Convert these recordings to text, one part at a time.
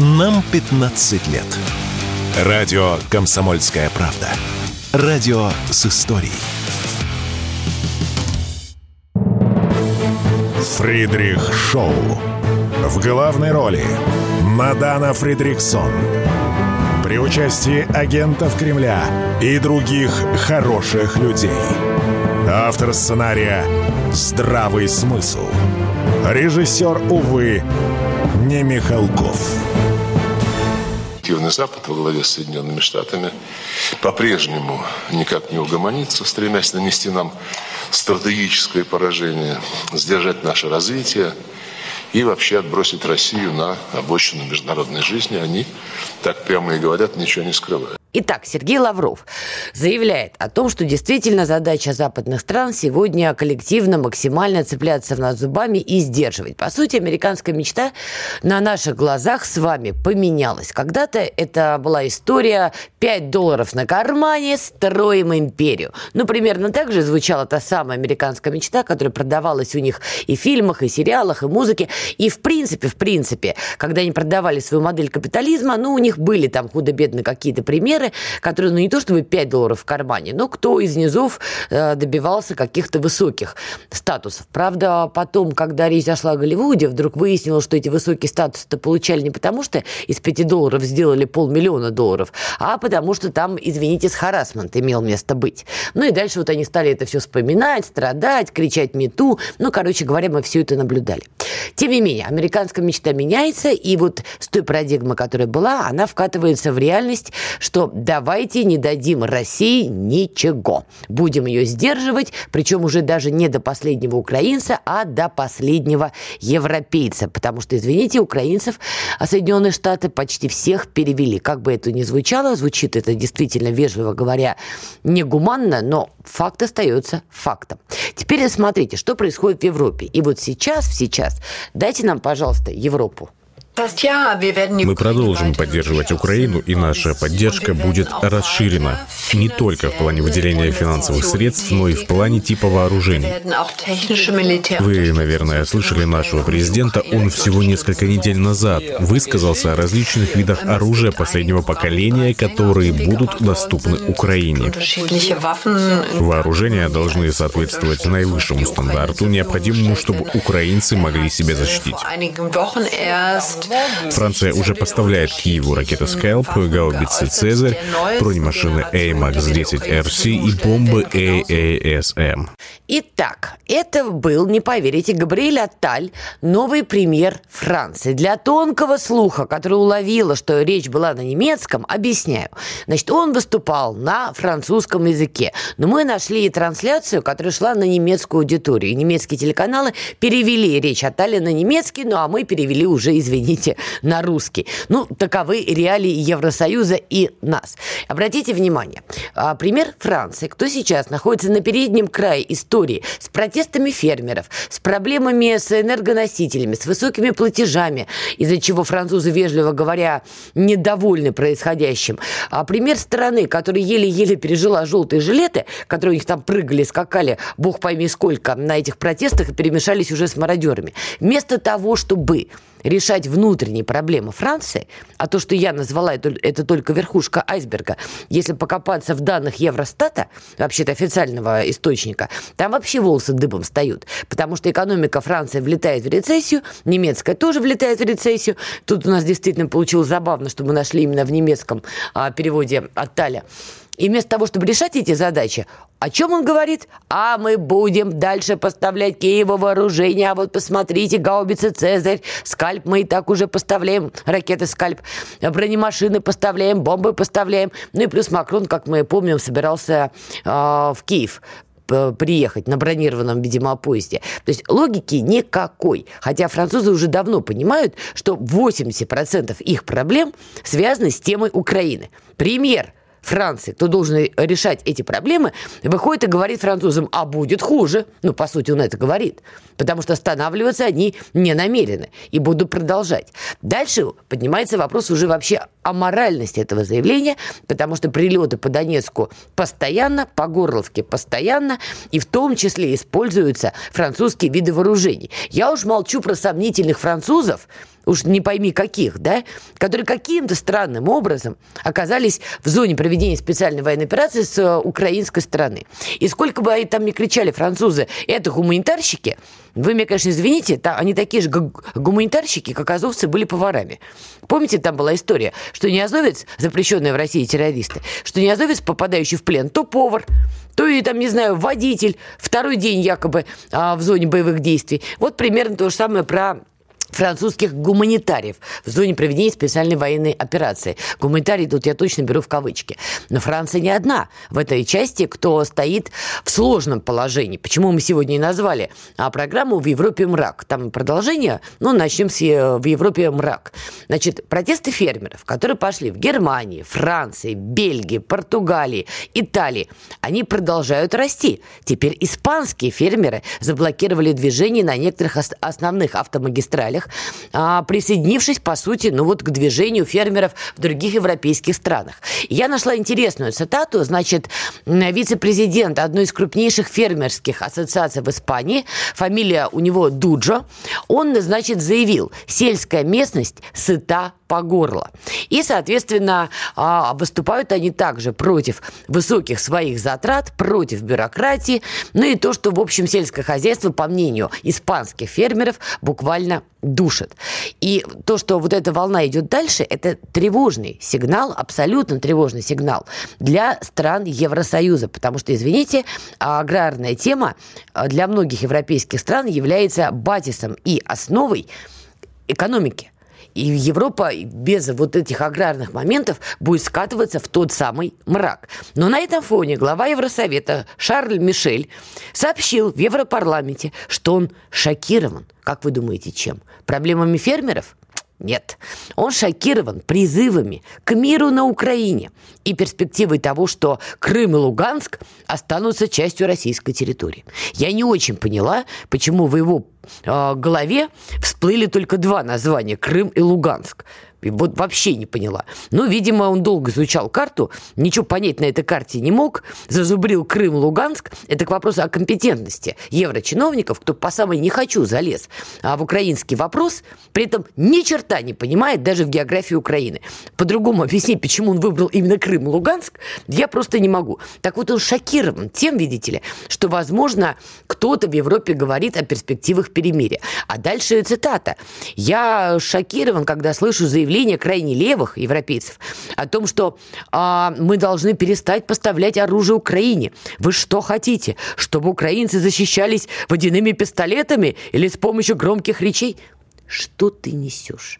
Нам 15 лет. Радио «Комсомольская правда». Радио с историей. Фридрих Шоу. В главной роли Мадана Фридриксон. При участии агентов Кремля и других хороших людей. Автор сценария «Здравый смысл». Режиссер, увы, не Михалков. Активный Запад во главе с Соединенными Штатами по-прежнему никак не угомонится, стремясь нанести нам стратегическое поражение, сдержать наше развитие и вообще отбросить Россию на обочину международной жизни. Они так прямо и говорят, ничего не скрывая. Итак, Сергей Лавров заявляет о том, что действительно задача западных стран сегодня коллективно максимально цепляться в нас зубами и сдерживать. По сути, американская мечта на наших глазах с вами поменялась. Когда-то это была история 5 долларов на кармане, строим империю. Ну, примерно так же звучала та самая американская мечта, которая продавалась у них и в фильмах, и сериалах, и музыке. И в принципе, в принципе, когда они продавали свою модель капитализма, ну, у них были там худо-бедно какие-то примеры, миллионеры, которые, ну, не то чтобы 5 долларов в кармане, но кто из низов э, добивался каких-то высоких статусов. Правда, потом, когда речь зашла о Голливуде, вдруг выяснилось, что эти высокие статусы-то получали не потому, что из 5 долларов сделали полмиллиона долларов, а потому что там, извините, с харасмент имел место быть. Ну и дальше вот они стали это все вспоминать, страдать, кричать мету. Ну, короче говоря, мы все это наблюдали. Тем не менее, американская мечта меняется, и вот с той парадигмы, которая была, она вкатывается в реальность, что давайте не дадим России ничего. Будем ее сдерживать, причем уже даже не до последнего украинца, а до последнего европейца. Потому что, извините, украинцев а Соединенные Штаты почти всех перевели. Как бы это ни звучало, звучит это действительно, вежливо говоря, негуманно, но факт остается фактом. Теперь смотрите, что происходит в Европе. И вот сейчас, сейчас, дайте нам, пожалуйста, Европу. Мы продолжим поддерживать Украину, и наша поддержка будет расширена не только в плане выделения финансовых средств, но и в плане типа вооружений. Вы, наверное, слышали нашего президента, он всего несколько недель назад высказался о различных видах оружия последнего поколения, которые будут доступны Украине. Вооружения должны соответствовать наивысшему стандарту, необходимому, чтобы украинцы могли себя защитить. Франция уже поставляет Киеву ракеты «Скайлп», гаубицы «Цезарь», бронемашины AMAX-10RC и бомбы AASM. Итак, это был, не поверите, Габриэль Атталь, новый премьер Франции. Для тонкого слуха, который уловила, что речь была на немецком, объясняю. Значит, он выступал на французском языке. Но мы нашли трансляцию, которая шла на немецкую аудиторию. И немецкие телеканалы перевели речь Атталя на немецкий, ну а мы перевели уже, извините, извините, на русский. Ну, таковы реалии Евросоюза и нас. Обратите внимание, а, пример Франции. Кто сейчас находится на переднем крае истории с протестами фермеров, с проблемами с энергоносителями, с высокими платежами, из-за чего французы, вежливо говоря, недовольны происходящим. А пример страны, которая еле-еле пережила желтые жилеты, которые у них там прыгали, скакали, бог пойми сколько, на этих протестах и перемешались уже с мародерами. Вместо того, чтобы решать внутренние проблемы Франции, а то, что я назвала, это, это только верхушка айсберга, если покопаться в данных Евростата, вообще-то официального источника, там вообще волосы дыбом встают, потому что экономика Франции влетает в рецессию, немецкая тоже влетает в рецессию. Тут у нас действительно получилось забавно, что мы нашли именно в немецком а, переводе от Таля. И вместо того, чтобы решать эти задачи, о чем он говорит? А мы будем дальше поставлять Киеву вооружение. А вот посмотрите, гаубицы «Цезарь», «Скальп» мы и так уже поставляем, ракеты «Скальп», бронемашины поставляем, бомбы поставляем. Ну и плюс Макрон, как мы помним, собирался э, в Киев приехать на бронированном, видимо, поезде. То есть логики никакой. Хотя французы уже давно понимают, что 80% их проблем связаны с темой Украины. Премьер Франции, кто должен решать эти проблемы, выходит и говорит французам, а будет хуже. Ну, по сути, он это говорит. Потому что останавливаться они не намерены и будут продолжать. Дальше поднимается вопрос уже вообще о моральности этого заявления, потому что прилеты по Донецку постоянно, по Горловке постоянно, и в том числе используются французские виды вооружений. Я уж молчу про сомнительных французов, уж не пойми каких, да, которые каким-то странным образом оказались в зоне проведения специальной военной операции с э, украинской стороны. И сколько бы они там ни кричали, французы, это гуманитарщики, вы меня, конечно, извините, они такие же гуманитарщики, как азовцы, были поварами. Помните, там была история, что не азовец, запрещенный в России террористы, что не азовец, попадающий в плен, то повар, то и там, не знаю, водитель, второй день якобы а, в зоне боевых действий. Вот примерно то же самое про французских гуманитариев в зоне проведения специальной военной операции. Гуманитарии тут я точно беру в кавычки. Но Франция не одна в этой части, кто стоит в сложном положении. Почему мы сегодня и назвали а, программу «В Европе мрак». Там продолжение, ну, начнем с э, «В Европе мрак». Значит, протесты фермеров, которые пошли в Германии, Франции, Бельгии, Португалии, Италии, они продолжают расти. Теперь испанские фермеры заблокировали движение на некоторых основных автомагистралях целях, а, присоединившись, по сути, ну вот к движению фермеров в других европейских странах. Я нашла интересную цитату, значит, вице-президент одной из крупнейших фермерских ассоциаций в Испании, фамилия у него Дуджо, он, значит, заявил, сельская местность сыта по горло. И, соответственно, а, выступают они также против высоких своих затрат, против бюрократии, ну и то, что, в общем, сельское хозяйство, по мнению испанских фермеров, буквально душит. И то, что вот эта волна идет дальше, это тревожный сигнал, абсолютно тревожный сигнал для стран Евросоюза, потому что, извините, аграрная тема для многих европейских стран является базисом и основой экономики. И Европа без вот этих аграрных моментов будет скатываться в тот самый мрак. Но на этом фоне глава Евросовета Шарль Мишель сообщил в Европарламенте, что он шокирован. Как вы думаете, чем? Проблемами фермеров? Нет. Он шокирован призывами к миру на Украине и перспективой того, что Крым и Луганск останутся частью российской территории. Я не очень поняла, почему в его э, голове всплыли только два названия – Крым и Луганск. Вот вообще не поняла. Ну, видимо, он долго изучал карту, ничего понять на этой карте не мог, зазубрил Крым, Луганск. Это к вопросу о компетентности еврочиновников, кто по самой не хочу залез а в украинский вопрос, при этом ни черта не понимает даже в географии Украины. По-другому объяснить, почему он выбрал именно Крым Луганск, я просто не могу. Так вот, он шокирован тем, видите ли, что, возможно, кто-то в Европе говорит о перспективах перемирия. А дальше цитата. «Я шокирован, когда слышу заявление заявление крайне левых европейцев о том, что а, мы должны перестать поставлять оружие Украине. Вы что хотите? Чтобы украинцы защищались водяными пистолетами или с помощью громких речей? Что ты несешь?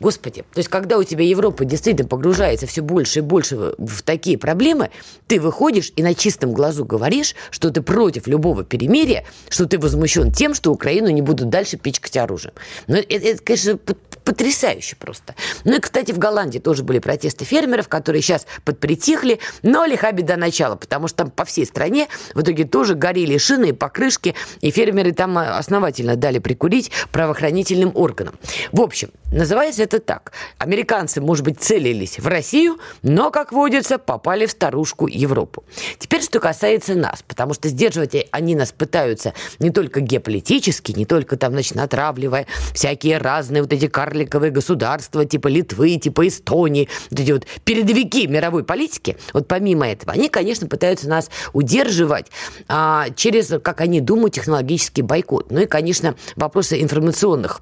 Господи, то есть когда у тебя Европа действительно погружается все больше и больше в такие проблемы, ты выходишь и на чистом глазу говоришь, что ты против любого перемирия, что ты возмущен тем, что Украину не будут дальше пичкать оружием. Но это, это конечно, потрясающе просто. Ну и, кстати, в Голландии тоже были протесты фермеров, которые сейчас подпритихли, но лиха беда начала, потому что там по всей стране в итоге тоже горели шины и покрышки, и фермеры там основательно дали прикурить правоохранительным органам органам. В общем, называется это так. Американцы, может быть, целились в Россию, но, как водится, попали в старушку Европу. Теперь, что касается нас, потому что сдерживать они нас пытаются не только геополитически, не только там, значит, натравливая всякие разные вот эти карликовые государства, типа Литвы, типа Эстонии, вот эти вот передовики мировой политики, вот помимо этого, они, конечно, пытаются нас удерживать а, через, как они думают, технологический бойкот. Ну и, конечно, вопросы информационных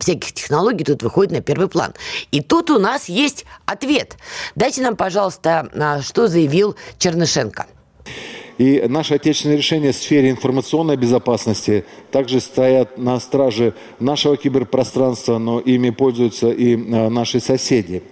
всяких технологий тут выходит на первый план. И тут у нас есть ответ. Дайте нам, пожалуйста, а, что заявил Чернышенко. И наши отечественные решения в сфере информационной безопасности также стоят на страже нашего киберпространства, но ими пользуются и а, наши соседи.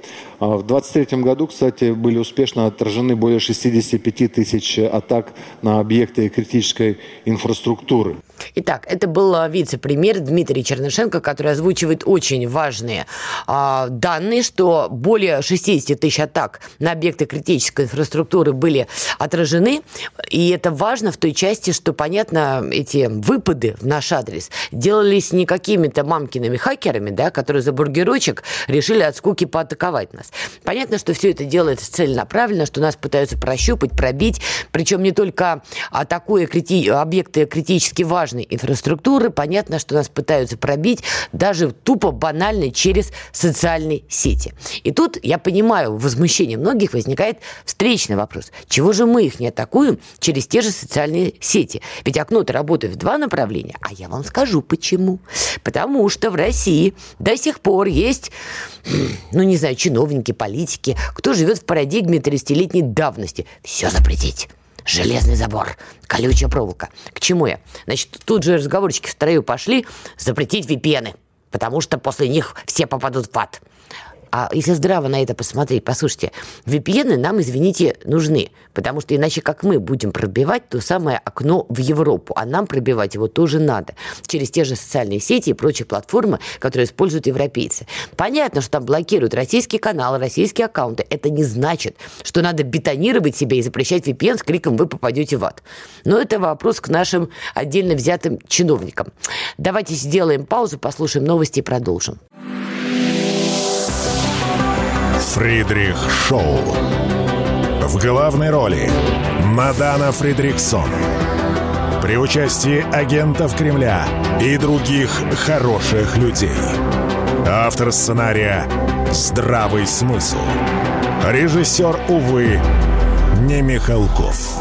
А в 2023 году, кстати, были успешно отражены более 65 тысяч атак на объекты критической инфраструктуры. Итак, это был а, вице-премьер Дмитрий Чернышенко, который озвучивает очень важные э, данные, что более 60 тысяч атак на объекты критической инфраструктуры были отражены. И это важно в той части, что, понятно, эти выпады в наш адрес делались не какими-то мамкиными хакерами, да, которые за бургерочек решили от скуки поатаковать нас. Понятно, что все это делается целенаправленно, что нас пытаются прощупать, пробить, причем не только атакуя крити... объекты критически важной инфраструктуры, понятно, что нас пытаются пробить даже тупо банально через социальные сети. И тут, я понимаю, возмущение многих возникает встречный вопрос. Чего же мы их не атакуем через те же социальные сети? Ведь окно-то работает в два направления. А я вам скажу, почему. Потому что в России до сих пор есть, ну, не знаю, чиновники, политики, кто живет в парадигме 30-летней давности. Все запретить железный забор, колючая проволока. К чему я? Значит, тут же разговорчики в строю пошли запретить VPN, потому что после них все попадут в ад. А если здраво на это посмотреть, послушайте, VPN нам, извините, нужны, потому что иначе как мы будем пробивать то самое окно в Европу, а нам пробивать его тоже надо через те же социальные сети и прочие платформы, которые используют европейцы. Понятно, что там блокируют российские каналы, российские аккаунты. Это не значит, что надо бетонировать себя и запрещать VPN с криком «Вы попадете в ад». Но это вопрос к нашим отдельно взятым чиновникам. Давайте сделаем паузу, послушаем новости и продолжим. Фридрих Шоу. В главной роли Мадана Фридриксон. При участии агентов Кремля и других хороших людей. Автор сценария «Здравый смысл». Режиссер, увы, не Михалков.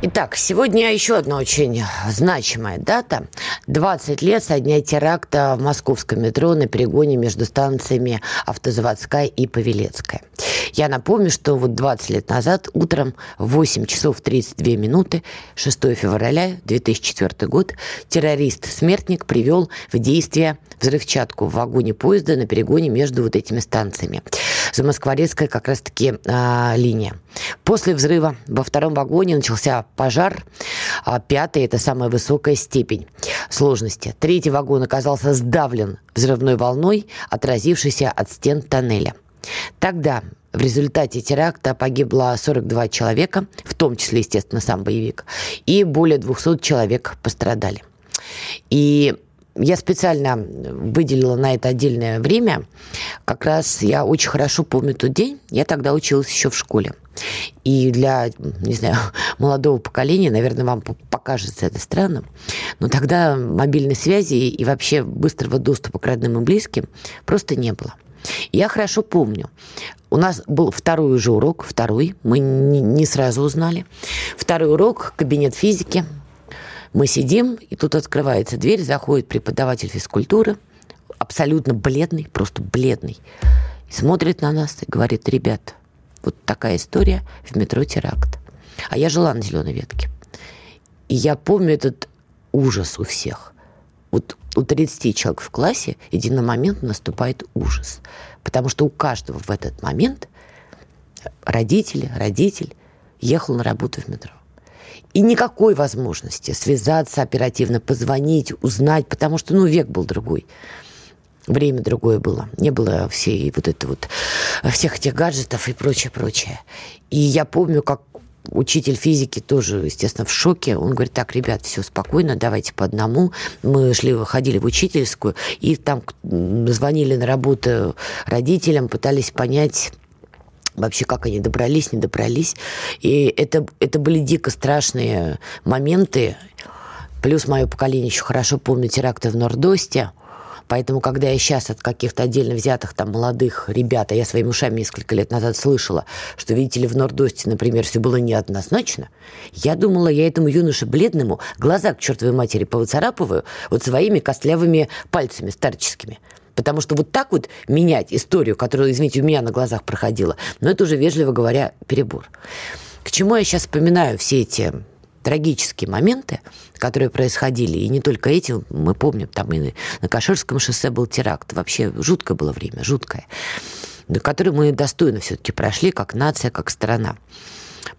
Итак, сегодня еще одна очень значимая дата. 20 лет со дня теракта в московском метро на перегоне между станциями Автозаводская и Павелецкая. Я напомню, что вот 20 лет назад утром в 8 часов 32 минуты 6 февраля 2004 год террорист-смертник привел в действие взрывчатку в вагоне поезда на перегоне между вот этими станциями. Замоскворецкая как раз-таки а, линия. После взрыва во втором вагоне начался пожар. А пятый – это самая высокая степень сложности. Третий вагон оказался сдавлен взрывной волной, отразившейся от стен тоннеля. Тогда в результате теракта погибло 42 человека, в том числе, естественно, сам боевик, и более 200 человек пострадали. И я специально выделила на это отдельное время. Как раз я очень хорошо помню тот день. Я тогда училась еще в школе. И для, не знаю, молодого поколения, наверное, вам покажется это странным, но тогда мобильной связи и вообще быстрого доступа к родным и близким просто не было. Я хорошо помню, у нас был второй уже урок, второй, мы не сразу узнали. Второй урок, кабинет физики, мы сидим, и тут открывается дверь, заходит преподаватель физкультуры, абсолютно бледный, просто бледный, и смотрит на нас и говорит, ребят, вот такая история в метро теракт. А я жила на зеленой ветке. И я помню этот ужас у всех. Вот у 30 человек в классе единомоментно наступает ужас. Потому что у каждого в этот момент родители, родитель ехал на работу в метро. И никакой возможности связаться оперативно, позвонить, узнать, потому что, ну, век был другой. Время другое было. Не было всей вот это вот, всех этих гаджетов и прочее, прочее. И я помню, как учитель физики тоже, естественно, в шоке. Он говорит, так, ребят, все спокойно, давайте по одному. Мы шли, выходили в учительскую, и там звонили на работу родителям, пытались понять, вообще как они добрались, не добрались. И это, это были дико страшные моменты. Плюс мое поколение еще хорошо помнит теракты в Нордосте. Поэтому, когда я сейчас от каких-то отдельно взятых там молодых ребят, а я своими ушами несколько лет назад слышала, что, видите ли, в Нордосте, например, все было неоднозначно, я думала, я этому юноше бледному глаза к чертовой матери повыцарапываю вот своими костлявыми пальцами старческими. Потому что вот так вот менять историю, которая, извините, у меня на глазах проходила, ну, это уже, вежливо говоря, перебор. К чему я сейчас вспоминаю все эти трагические моменты, которые происходили, и не только эти, мы помним, там и на Каширском шоссе был теракт, вообще жуткое было время, жуткое, которое мы достойно все-таки прошли, как нация, как страна.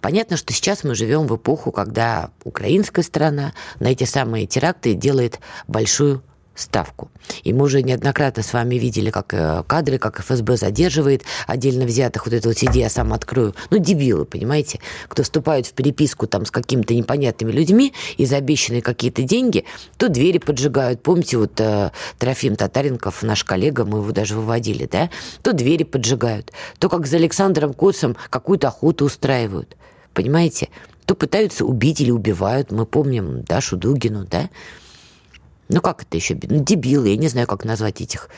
Понятно, что сейчас мы живем в эпоху, когда украинская страна на эти самые теракты делает большую ставку. И мы уже неоднократно с вами видели, как э, кадры, как ФСБ задерживает отдельно взятых, вот это вот сиди, я сам открою. Ну, дебилы, понимаете, кто вступают в переписку там с какими-то непонятными людьми и за обещанные какие-то деньги, то двери поджигают. Помните, вот э, Трофим Татаренков, наш коллега, мы его даже выводили, да, то двери поджигают, то как за Александром Коцем какую-то охоту устраивают. Понимаете? То пытаются убить или убивают. Мы помним Дашу Дугину, да? Ну, как это еще? Ну, дебилы, я не знаю, как назвать этих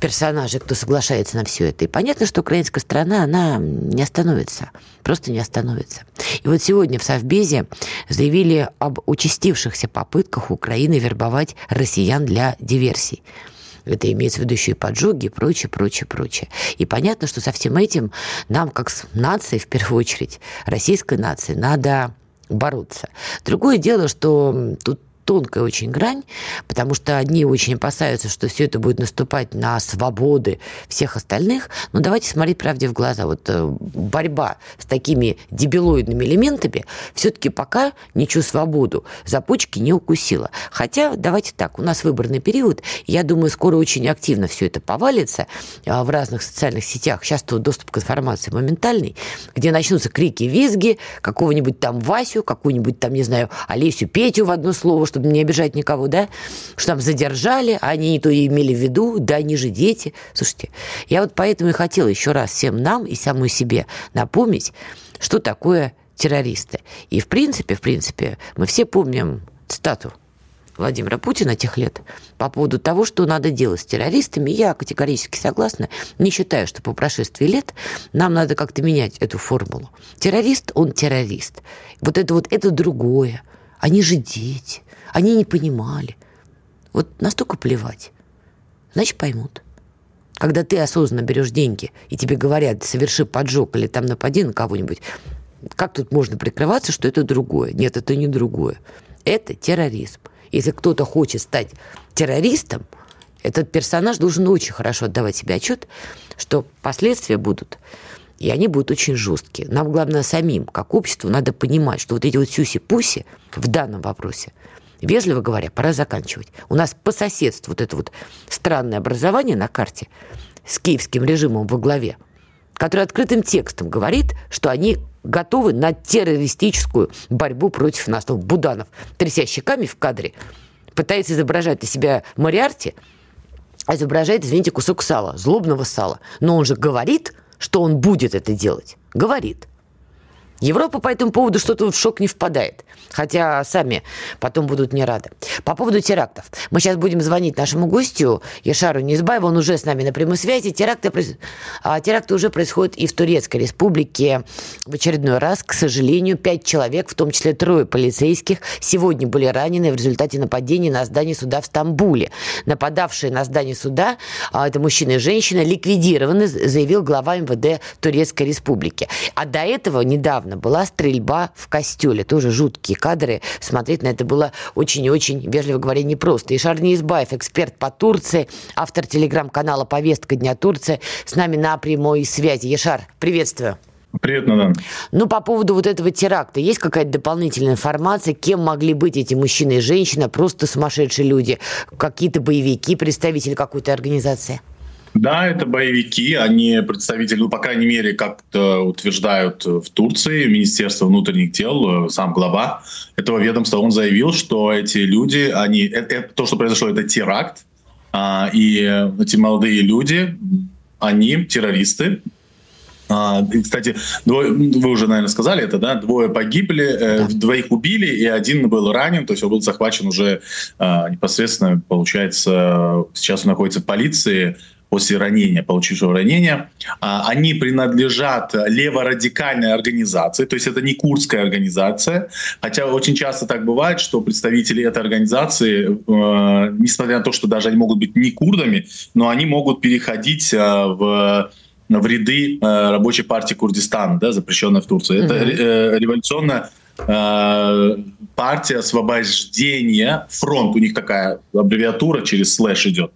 персонажей, кто соглашается на все это. И понятно, что украинская страна, она не остановится. Просто не остановится. И вот сегодня в Совбезе заявили об участившихся попытках Украины вербовать россиян для диверсий. Это имеется в виду еще и поджоги, и прочее, прочее, прочее. И понятно, что со всем этим нам, как с нацией, в первую очередь, российской нации, надо бороться. Другое дело, что тут тонкая очень грань, потому что одни очень опасаются, что все это будет наступать на свободы всех остальных. Но давайте смотреть правде в глаза. Вот э, борьба с такими дебилоидными элементами все-таки пока ничью свободу за почки не укусила. Хотя, давайте так, у нас выборный период, я думаю, скоро очень активно все это повалится а, в разных социальных сетях. Сейчас тут доступ к информации моментальный, где начнутся крики, визги, какого-нибудь там Васю, какую-нибудь там, не знаю, Олесю, Петю в одно слово, чтобы не обижать никого, да, что там задержали, а они не то имели в виду, да, они же дети. Слушайте, я вот поэтому и хотела еще раз всем нам и самой себе напомнить, что такое террористы. И в принципе, в принципе, мы все помним цитату Владимира Путина тех лет по поводу того, что надо делать с террористами. Я категорически согласна. Не считаю, что по прошествии лет нам надо как-то менять эту формулу. Террорист, он террорист. Вот это вот, это другое. Они же дети. Они не понимали. Вот настолько плевать. Значит, поймут. Когда ты осознанно берешь деньги, и тебе говорят, соверши поджог или там напади на кого-нибудь, как тут можно прикрываться, что это другое? Нет, это не другое. Это терроризм. Если кто-то хочет стать террористом, этот персонаж должен очень хорошо отдавать себе отчет, что последствия будут, и они будут очень жесткие. Нам, главное, самим, как обществу, надо понимать, что вот эти вот сюси-пуси в данном вопросе – Вежливо говоря, пора заканчивать. У нас по соседству вот это вот странное образование на карте с киевским режимом во главе, который открытым текстом говорит, что они готовы на террористическую борьбу против нас. Ну, Буданов, тряся щеками в кадре, пытается изображать из себя Мариарти, а изображает, извините, кусок сала, злобного сала. Но он же говорит, что он будет это делать. Говорит. Европа по этому поводу что-то в шок не впадает. Хотя сами потом будут не рады. По поводу терактов. Мы сейчас будем звонить нашему гостю Яшару Низбаеву. Он уже с нами на прямой связи. Теракты, а, теракты уже происходят и в Турецкой республике. В очередной раз, к сожалению, пять человек, в том числе трое полицейских, сегодня были ранены в результате нападения на здание суда в Стамбуле. Нападавшие на здание суда, а, это мужчина и женщина, ликвидированы, заявил глава МВД Турецкой республики. А до этого недавно недавно была стрельба в костеле. Тоже жуткие кадры. Смотреть на это было очень и очень, вежливо говоря, непросто. И Шарни Избаев, эксперт по Турции, автор телеграм-канала «Повестка дня Турции», с нами на прямой связи. Ешар, приветствую. Привет, Надан. Ну, по поводу вот этого теракта, есть какая-то дополнительная информация, кем могли быть эти мужчины и женщина, просто сумасшедшие люди, какие-то боевики, представители какой-то организации? Да, это боевики, они представители, ну, по крайней мере, как-то утверждают в Турции, Министерство внутренних дел, сам глава этого ведомства, он заявил, что эти люди, они, это, это, то, что произошло, это теракт, а, и эти молодые люди, они террористы, а, кстати, двое, вы уже, наверное, сказали это, да? Двое погибли, э, двоих убили, и один был ранен, то есть он был захвачен уже э, непосредственно, получается, сейчас он находится в полиции, после ранения, получившего ранения, а, они принадлежат леворадикальной организации, то есть это не курдская организация, хотя очень часто так бывает, что представители этой организации, э, несмотря на то, что даже они могут быть не курдами, но они могут переходить э, в в ряды э, рабочей партии Курдистана, да, запрещенной в Турции. Mm-hmm. Это революционная партия освобождения, фронт, у них такая аббревиатура через слэш идет.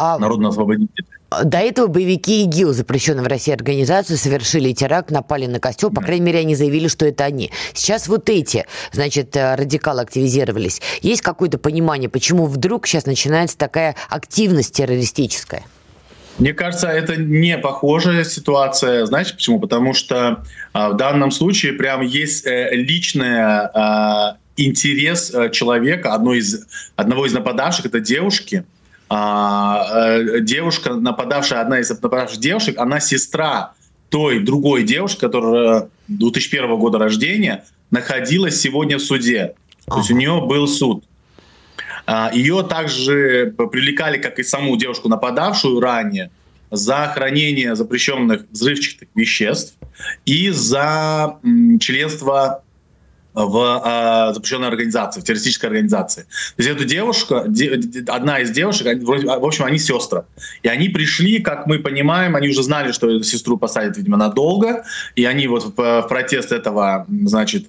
А... Народно-освободитель. До этого боевики ИГИЛ, запрещенную в России организацию, совершили теракт, напали на костел. По крайней мере, они заявили, что это они. Сейчас вот эти, значит, э, радикалы активизировались. Есть какое-то понимание, почему вдруг сейчас начинается такая активность террористическая? Мне кажется, это не похожая ситуация. Знаете почему? Потому что а, в данном случае прям есть э, личная а, интерес э, человека, одной из, одного из нападавших, это девушки. А, э, девушка, нападавшая, одна из нападавших девушек, она сестра той другой девушки, которая 2001 года рождения, находилась сегодня в суде. То есть у нее был суд. А, Ее также привлекали, как и саму девушку, нападавшую ранее, за хранение запрещенных взрывчатых веществ и за членство в э, запрещенной организации, в террористической организации. То есть эта девушка, де, одна из девушек, в общем, они сестры. И они пришли, как мы понимаем, они уже знали, что эту сестру посадят, видимо, надолго, и они вот в, протест этого, значит,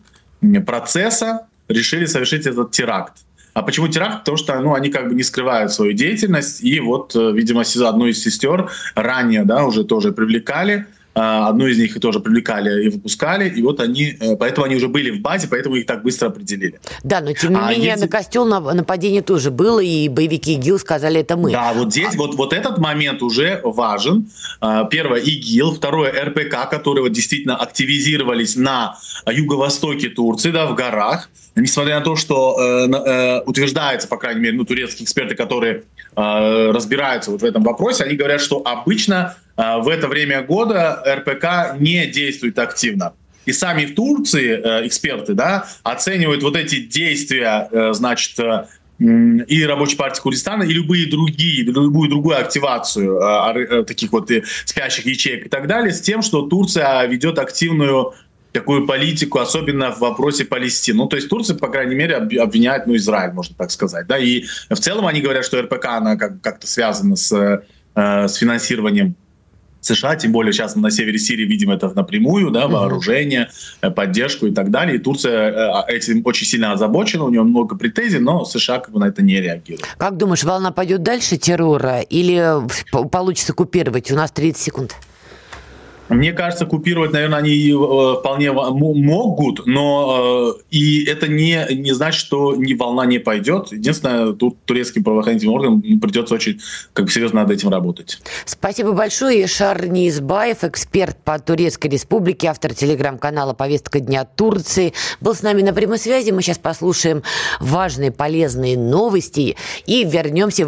процесса решили совершить этот теракт. А почему теракт? Потому что ну, они как бы не скрывают свою деятельность, и вот, э, видимо, одну из сестер ранее да, уже тоже привлекали, а, одну из них тоже привлекали и выпускали, и вот они, э, поэтому они уже были в базе, поэтому их так быстро определили. Да, но тем не а менее если... на костел нападение тоже было, и боевики ИГИЛ сказали, это мы. Да, вот здесь, а... вот, вот этот момент уже важен. А, первое, ИГИЛ, второе, РПК, которые вот действительно активизировались на юго-востоке Турции, да, в горах, несмотря на то, что э, э, утверждается, по крайней мере, ну, турецкие эксперты, которые э, разбираются вот в этом вопросе, они говорят, что обычно э, в это время года РПК не действует активно. И сами в Турции э, эксперты да, оценивают вот эти действия, э, значит, э, и Рабочей партии Курдистана, и любые другие, любую другую активацию э, э, таких вот э, спящих ячеек и так далее, с тем, что Турция ведет активную такую политику, особенно в вопросе Палестины. Ну, то есть Турция, по крайней мере, обвиняет, ну, Израиль, можно так сказать. Да? И в целом они говорят, что РПК, она как- как-то связана с, э, с финансированием США, тем более сейчас на севере Сирии видим это напрямую, да, вооружение, э, поддержку и так далее. И Турция э, этим очень сильно озабочена, у нее много претензий, но США как бы на это не реагирует. Как думаешь, волна пойдет дальше террора или получится купировать? У нас 30 секунд. Мне кажется, купировать, наверное, они э, вполне могут, но э, и это не, не значит, что ни волна не пойдет. Единственное, тут турецким правоохранительным органам придется очень как бы, серьезно над этим работать. Спасибо большое. Ишар Низбаев, эксперт по Турецкой Республике, автор телеграм-канала «Повестка дня Турции», был с нами на прямой связи. Мы сейчас послушаем важные, полезные новости и вернемся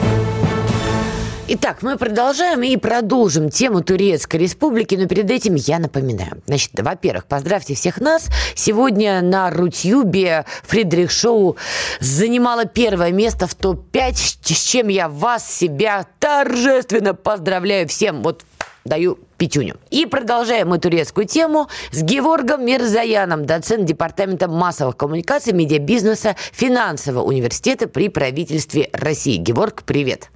Итак, мы продолжаем и продолжим тему Турецкой Республики, но перед этим я напоминаю. Значит, во-первых, поздравьте всех нас. Сегодня на Рутюбе Фридрих Шоу занимала первое место в топ-5, с чем я вас, себя торжественно поздравляю всем. Вот даю пятюню. И продолжаем мы турецкую тему с Геворгом Мирзаяном, доцент Департамента массовых коммуникаций, медиабизнеса финансового университета при правительстве России. Геворг, привет.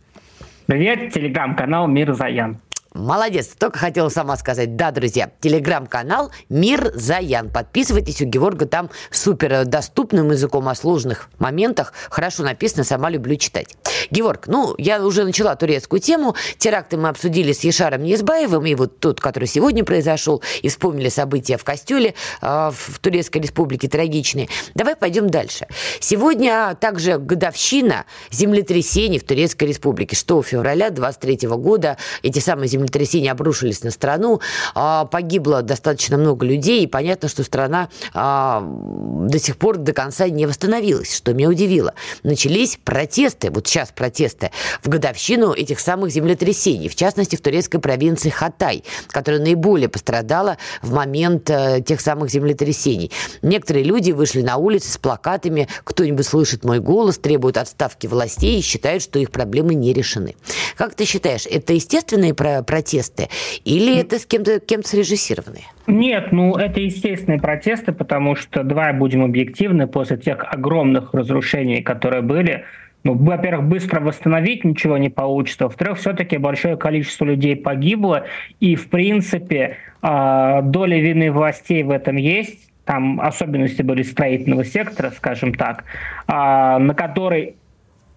Привет, телеграм-канал Мир Заян. Молодец, только хотела сама сказать. Да, друзья, телеграм-канал Мир Заян. Подписывайтесь, у Геворга там супер доступным языком о сложных моментах. Хорошо написано, сама люблю читать. Геворг, ну, я уже начала турецкую тему. Теракты мы обсудили с Ешаром Низбаевым, и вот тот, который сегодня произошел, и вспомнили события в Костюле, э, в Турецкой Республике трагичные. Давай пойдем дальше. Сегодня также годовщина землетрясений в Турецкой Республике. 6 февраля 23 года эти самые землетрясения землетрясения обрушились на страну, а, погибло достаточно много людей, и понятно, что страна а, до сих пор до конца не восстановилась, что меня удивило. Начались протесты, вот сейчас протесты, в годовщину этих самых землетрясений, в частности, в турецкой провинции Хатай, которая наиболее пострадала в момент э, тех самых землетрясений. Некоторые люди вышли на улицы с плакатами «Кто-нибудь слышит мой голос», требуют отставки властей и считают, что их проблемы не решены. Как ты считаешь, это естественные про протесты? Или это с кем-то кем срежиссированные? Нет, ну это естественные протесты, потому что, давай будем объективны, после тех огромных разрушений, которые были, ну, во-первых, быстро восстановить ничего не получится, во-вторых, все-таки большое количество людей погибло, и, в принципе, а, доля вины властей в этом есть, там особенности были строительного сектора, скажем так, а, на который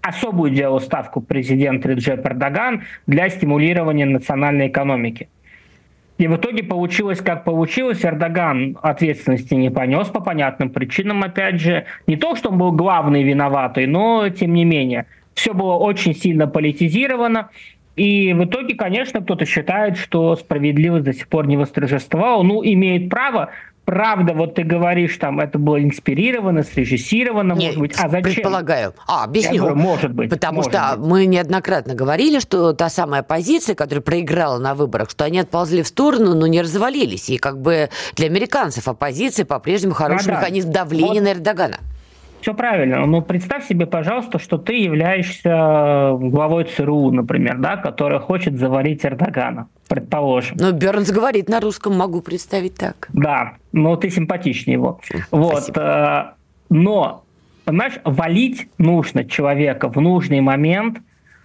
особую делал ставку президент Реджеп Эрдоган для стимулирования национальной экономики. И в итоге получилось, как получилось. Эрдоган ответственности не понес по понятным причинам, опять же. Не то, что он был главный виноватый, но тем не менее. Все было очень сильно политизировано. И в итоге, конечно, кто-то считает, что справедливость до сих пор не восторжествовала. Ну, имеет право, правда, вот ты говоришь, там это было инспирировано, срежиссировано, Нет, может быть. А зачем? Предполагаю. А, объясню. говорю, может быть. Потому может что быть. мы неоднократно говорили, что та самая оппозиция, которая проиграла на выборах, что они отползли в сторону, но не развалились. И как бы для американцев оппозиция по-прежнему хороший да, механизм давления вот. на Эрдогана. Все правильно. Но представь себе, пожалуйста, что ты являешься главой ЦРУ, например, да, которая хочет заварить Эрдогана, предположим. Ну, Бернс говорит на русском, могу представить так. Да, но ты симпатичнее его. Вот. Э, но, понимаешь, валить нужно человека в нужный момент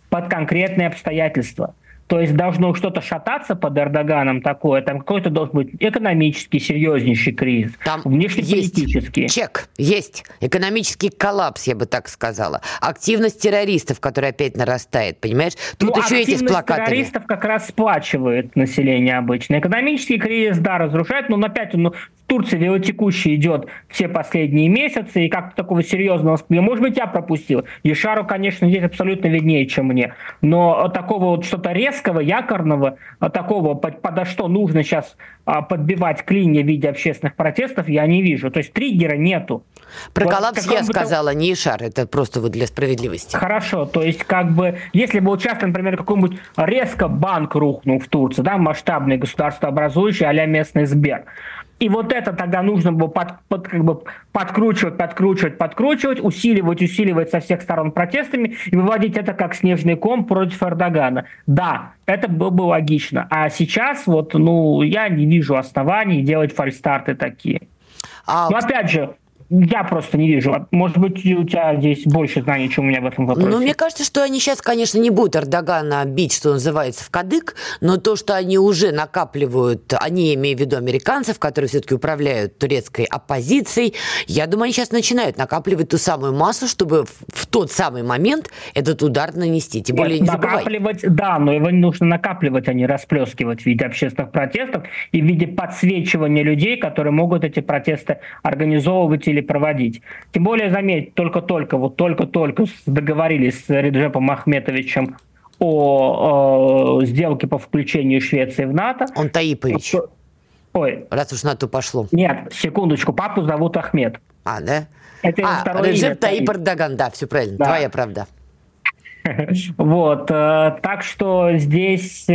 под конкретные обстоятельства. То есть должно что-то шататься под Эрдоганом такое, там какой-то должен быть экономический, серьезнейший кризис, там внешнеполитический. Есть чек, есть. Экономический коллапс, я бы так сказала. Активность террористов, которая опять нарастает, понимаешь? Тут ну, еще эти с плакатами. террористов как раз сплачивает население обычно. Экономический кризис, да, разрушает, но опять он ну, в Турции велотекущий идет все последние месяцы, и как такого серьезного... Может быть, я пропустил. Ешару, конечно, здесь абсолютно виднее, чем мне. Но такого вот что-то резкого, якорного, такого, под, подо что нужно сейчас а, подбивать клинья в виде общественных протестов, я не вижу. То есть триггера нету. Про вот коллапс я сказала, не Ишар, это просто вот для справедливости. Хорошо, то есть как бы, если бы участвовал, например, какой-нибудь резко банк рухнул в Турции, да, масштабный государствообразующий, а местный Сбер, и вот это тогда нужно было под, под, как бы подкручивать, подкручивать, подкручивать, усиливать, усиливать со всех сторон протестами и выводить это как снежный ком против Эрдогана. Да, это было бы логично. А сейчас вот, ну, я не вижу оснований делать фальстарты такие. А... Но опять же, я просто не вижу. Может быть, у тебя здесь больше знаний, чем у меня в этом вопросе. Ну, мне кажется, что они сейчас, конечно, не будут Эрдогана бить, что называется, в кадык, но то, что они уже накапливают, они, имею в виду американцев, которые все-таки управляют турецкой оппозицией, я думаю, они сейчас начинают накапливать ту самую массу, чтобы в тот самый момент этот удар нанести. Тем более, Нет, не накапливать, забывай. да, но его нужно накапливать, а не расплескивать в виде общественных протестов и в виде подсвечивания людей, которые могут эти протесты организовывать или проводить. Тем более, заметь, только-только, вот только-только договорились с Реджепом Ахметовичем о, о сделке по включению Швеции в НАТО. Он Таипович. Ой. Раз уж на то пошло. Нет, секундочку, папу зовут Ахмед. А, да? Это а, Реджеп Таип Эрдоган, да, все правильно, да. твоя правда. Вот, э, так что здесь э,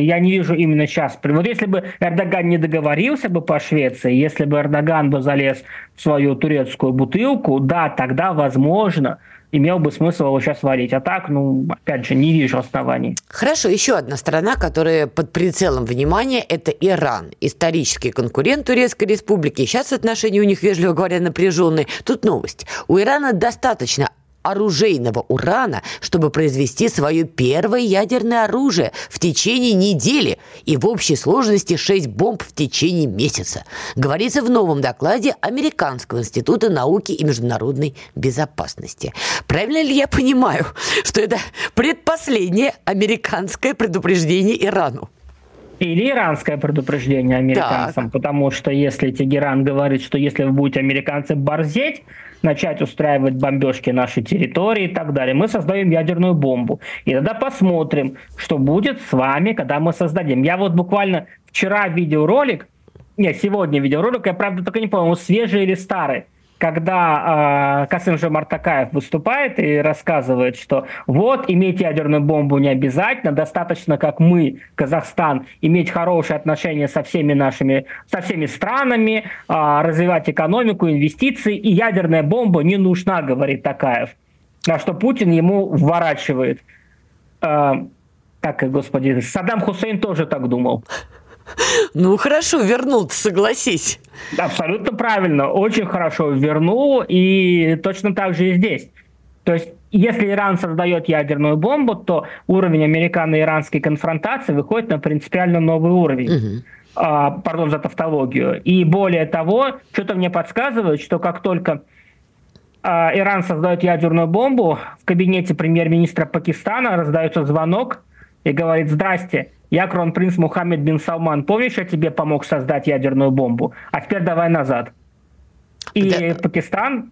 я не вижу именно сейчас. Вот если бы Эрдоган не договорился бы по Швеции, если бы Эрдоган бы залез в свою турецкую бутылку, да, тогда, возможно, имел бы смысл его сейчас валить. А так, ну, опять же, не вижу оснований. Хорошо, еще одна страна, которая под прицелом внимания, это Иран. Исторический конкурент Турецкой Республики. Сейчас отношения у них, вежливо говоря, напряженные. Тут новость. У Ирана достаточно оружейного урана, чтобы произвести свое первое ядерное оружие в течение недели и в общей сложности 6 бомб в течение месяца. Говорится в новом докладе Американского института науки и международной безопасности. Правильно ли я понимаю, что это предпоследнее американское предупреждение Ирану? Или иранское предупреждение американцам, так. потому что если Тегеран говорит, что если вы будете американцы борзеть, начать устраивать бомбежки нашей территории и так далее, мы создаем ядерную бомбу. И тогда посмотрим, что будет с вами, когда мы создадим. Я вот буквально вчера видел ролик, нет, сегодня видел ролик, я правда только не помню, он свежий или старый, когда э, Касым же Мартакаев выступает и рассказывает, что вот иметь ядерную бомбу не обязательно, достаточно, как мы, Казахстан, иметь хорошие отношения со всеми нашими, со всеми странами, э, развивать экономику, инвестиции, и ядерная бомба не нужна, говорит Такаев. На что Путин ему вворачивает. Э, как, господи, Саддам Хусейн тоже так думал. Ну, хорошо, вернул, согласись. Абсолютно правильно, очень хорошо вернул, и точно так же и здесь. То есть, если Иран создает ядерную бомбу, то уровень американо-иранской конфронтации выходит на принципиально новый уровень. Угу. А, пардон за тавтологию. И более того, что-то мне подсказывает, что как только а, Иран создает ядерную бомбу, в кабинете премьер-министра Пакистана раздается звонок и говорит, здрасте, я кронпринц Мухаммед бин Салман. Помнишь, я тебе помог создать ядерную бомбу? А теперь давай назад. И да. Пакистан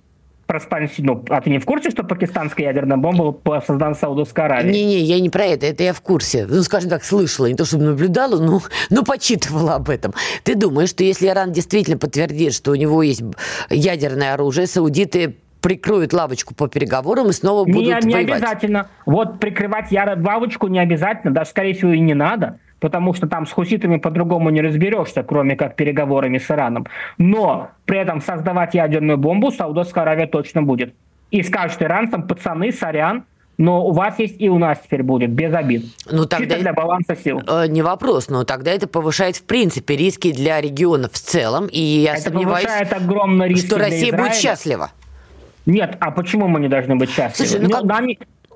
ну, а ты не в курсе, что пакистанская ядерная бомба была создана Саудовской Аравией? Не-не, я не про это, это я в курсе. Ну, скажем так, слышала, не то чтобы наблюдала, но, но почитывала об этом. Ты думаешь, что если Иран действительно подтвердит, что у него есть ядерное оружие, саудиты прикроют лавочку по переговорам и снова будут не, не воевать. обязательно. Вот прикрывать лавочку не обязательно, даже, скорее всего, и не надо потому что там с хуситами по-другому не разберешься, кроме как переговорами с Ираном. Но при этом создавать ядерную бомбу Саудовская Аравия точно будет. И скажет иранцам, пацаны, сорян, но у вас есть и у нас теперь будет, без обид. Ну, тогда для баланса сил. Э, не вопрос, но тогда это повышает, в принципе, риски для регионов в целом. И я это сомневаюсь, огромно риски что Россия будет счастлива. Нет, а почему мы не должны быть счастливы? Слушай, ну, как... нам,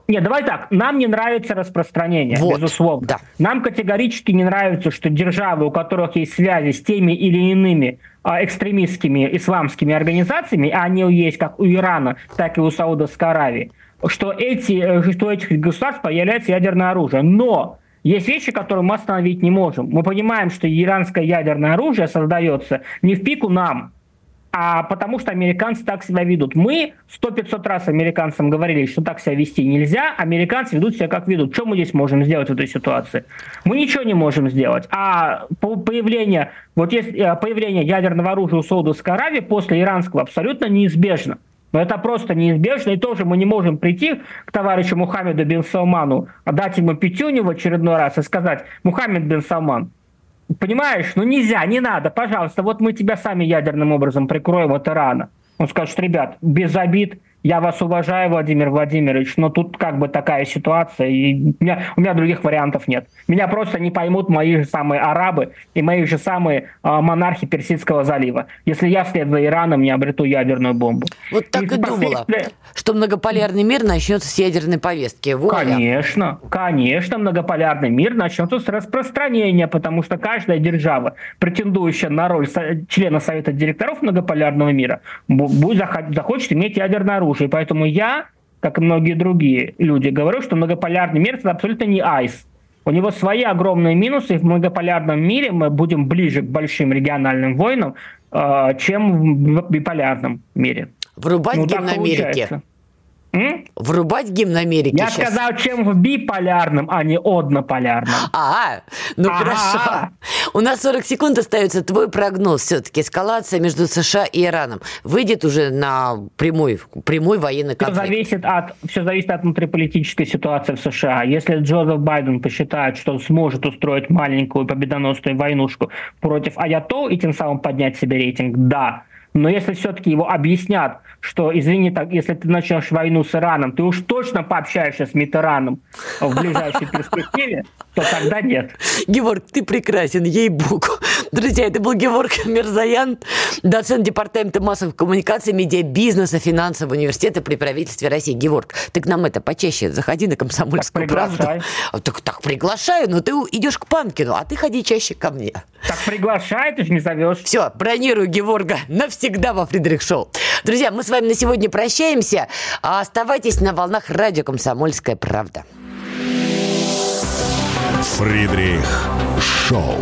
нет, давай так. Нам не нравится распространение, вот, безусловно. Да. Нам категорически не нравится, что державы, у которых есть связи с теми или иными а, экстремистскими исламскими организациями, а они есть как у Ирана, так и у Саудовской Аравии, что, эти, э, что у этих государств появляется ядерное оружие. Но есть вещи, которые мы остановить не можем. Мы понимаем, что иранское ядерное оружие создается не в пику нам, а потому что американцы так себя ведут. Мы сто пятьсот раз американцам говорили, что так себя вести нельзя, американцы ведут себя как ведут. Что мы здесь можем сделать в этой ситуации? Мы ничего не можем сделать. А появление, вот есть э, появление ядерного оружия у Саудовской Аравии после иранского абсолютно неизбежно. Но это просто неизбежно, и тоже мы не можем прийти к товарищу Мухаммеду бин Салману, дать ему пятюню в очередной раз и сказать, Мухаммед бин Салман, Понимаешь, ну нельзя, не надо, пожалуйста, вот мы тебя сами ядерным образом прикроем от Ирана. Он скажет, ребят, без обид, я вас уважаю, Владимир Владимирович, но тут как бы такая ситуация, и у меня, у меня других вариантов нет. Меня просто не поймут мои же самые арабы и мои же самые э, монархи Персидского залива, если я вслед за Ираном не обрету ядерную бомбу. Вот так и, и думала, что многополярный мир начнется с ядерной повестки. Воля. Конечно, конечно, многополярный мир начнется с распространения, потому что каждая держава, претендующая на роль члена Совета директоров многополярного мира, будет, захочет иметь ядерное оружие оружие. Поэтому я, как и многие другие люди, говорю, что многополярный мир это абсолютно не айс. У него свои огромные минусы, и в многополярном мире мы будем ближе к большим региональным войнам, э, чем в биполярном мире. Врубать ну, гимн Америки. М? Врубать гимн Америки Я сейчас. сказал, чем в биполярном, а не однополярном. А, ну ага. хорошо. У нас 40 секунд остается. Твой прогноз все-таки. Эскалация между США и Ираном выйдет уже на прямой, прямой военный конфликт? Все зависит, от, все зависит от внутриполитической ситуации в США. Если Джозеф Байден посчитает, что он сможет устроить маленькую победоносную войнушку против Аятол и тем самым поднять себе рейтинг, да. Но если все-таки его объяснят, что, извини, так, если ты начнешь войну с Ираном, ты уж точно пообщаешься с Митераном в ближайшей перспективе, то тогда нет. Геворг, ты прекрасен, ей-богу. Друзья, это был Геворг Мирзаян, доцент Департамента массовых коммуникаций, медиабизнеса, финансового университета при правительстве России. Геворг, ты к нам это почаще заходи на комсомольскую так правду. А, так, так приглашаю, но ты идешь к Панкину, а ты ходи чаще ко мне. Так приглашай, ты же не зовешь. Все, бронирую Геворга навсегда во Фридрих Шоу. Друзья, мы с вами на сегодня прощаемся. А оставайтесь на волнах радио «Комсомольская правда». Фридрих Шоу.